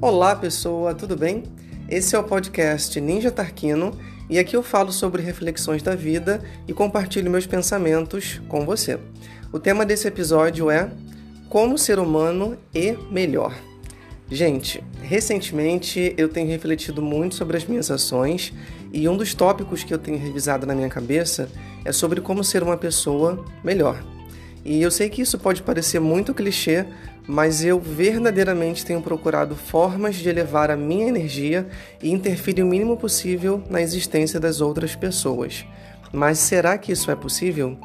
Olá, pessoa, tudo bem? Esse é o podcast Ninja Tarquino e aqui eu falo sobre reflexões da vida e compartilho meus pensamentos com você. O tema desse episódio é Como ser humano e melhor. Gente, recentemente eu tenho refletido muito sobre as minhas ações e um dos tópicos que eu tenho revisado na minha cabeça é sobre como ser uma pessoa melhor. E eu sei que isso pode parecer muito clichê, mas eu verdadeiramente tenho procurado formas de elevar a minha energia e interferir o mínimo possível na existência das outras pessoas. Mas será que isso é possível?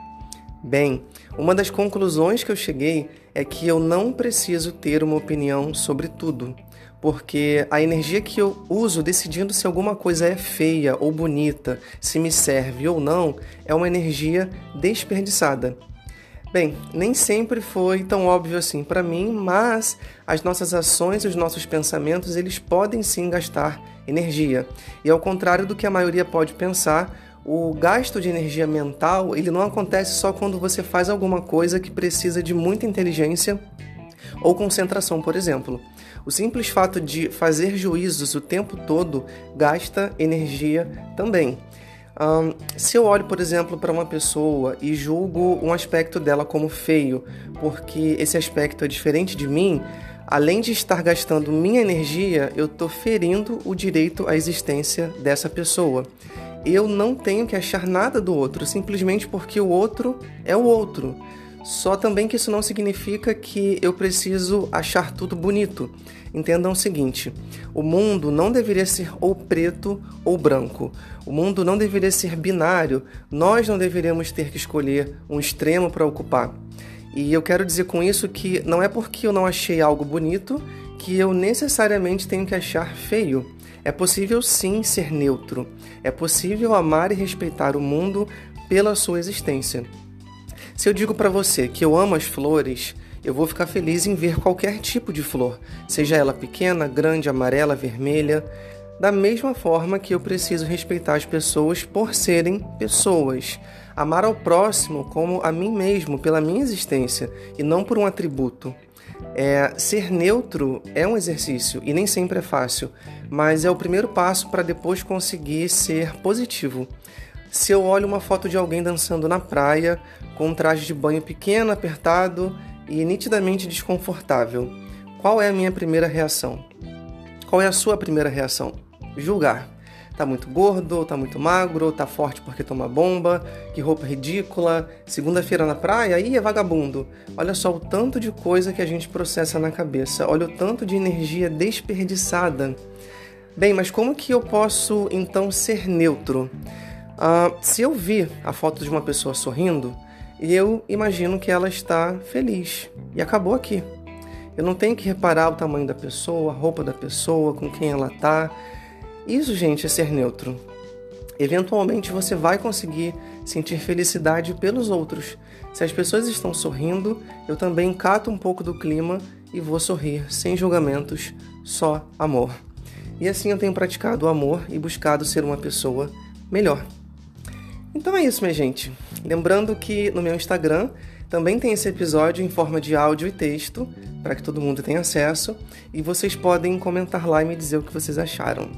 Bem, uma das conclusões que eu cheguei é que eu não preciso ter uma opinião sobre tudo, porque a energia que eu uso decidindo se alguma coisa é feia ou bonita, se me serve ou não, é uma energia desperdiçada. Bem, nem sempre foi tão óbvio assim para mim, mas as nossas ações e os nossos pensamentos, eles podem sim gastar energia. E ao contrário do que a maioria pode pensar, o gasto de energia mental, ele não acontece só quando você faz alguma coisa que precisa de muita inteligência ou concentração, por exemplo. O simples fato de fazer juízos o tempo todo gasta energia também. Um, se eu olho, por exemplo, para uma pessoa e julgo um aspecto dela como feio, porque esse aspecto é diferente de mim, além de estar gastando minha energia, eu estou ferindo o direito à existência dessa pessoa. Eu não tenho que achar nada do outro, simplesmente porque o outro é o outro. Só também que isso não significa que eu preciso achar tudo bonito. Entendam o seguinte: o mundo não deveria ser ou preto ou branco. O mundo não deveria ser binário. Nós não deveríamos ter que escolher um extremo para ocupar. E eu quero dizer com isso que não é porque eu não achei algo bonito que eu necessariamente tenho que achar feio. É possível sim ser neutro. É possível amar e respeitar o mundo pela sua existência. Se eu digo para você que eu amo as flores, eu vou ficar feliz em ver qualquer tipo de flor, seja ela pequena, grande, amarela, vermelha. Da mesma forma que eu preciso respeitar as pessoas por serem pessoas, amar ao próximo como a mim mesmo, pela minha existência e não por um atributo. É, ser neutro é um exercício e nem sempre é fácil, mas é o primeiro passo para depois conseguir ser positivo. Se eu olho uma foto de alguém dançando na praia, com um traje de banho pequeno, apertado e nitidamente desconfortável. Qual é a minha primeira reação? Qual é a sua primeira reação? Julgar. Tá muito gordo, tá muito magro, tá forte porque toma bomba, que roupa ridícula, segunda-feira na praia, aí é vagabundo. Olha só o tanto de coisa que a gente processa na cabeça, olha o tanto de energia desperdiçada. Bem, mas como que eu posso então ser neutro? Uh, se eu vi a foto de uma pessoa sorrindo, eu imagino que ela está feliz. E acabou aqui. Eu não tenho que reparar o tamanho da pessoa, a roupa da pessoa, com quem ela está. Isso, gente, é ser neutro. Eventualmente você vai conseguir sentir felicidade pelos outros. Se as pessoas estão sorrindo, eu também cato um pouco do clima e vou sorrir, sem julgamentos, só amor. E assim eu tenho praticado o amor e buscado ser uma pessoa melhor. Então é isso, minha gente. Lembrando que no meu Instagram também tem esse episódio em forma de áudio e texto, para que todo mundo tenha acesso, e vocês podem comentar lá e me dizer o que vocês acharam.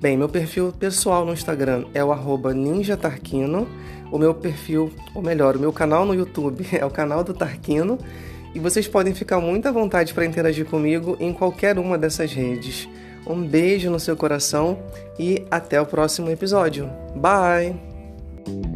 Bem, meu perfil pessoal no Instagram é o ninjatarquino, o meu perfil, ou melhor, o meu canal no YouTube é o canal do Tarquino, e vocês podem ficar muito à vontade para interagir comigo em qualquer uma dessas redes. Um beijo no seu coração e até o próximo episódio. Bye! thank you.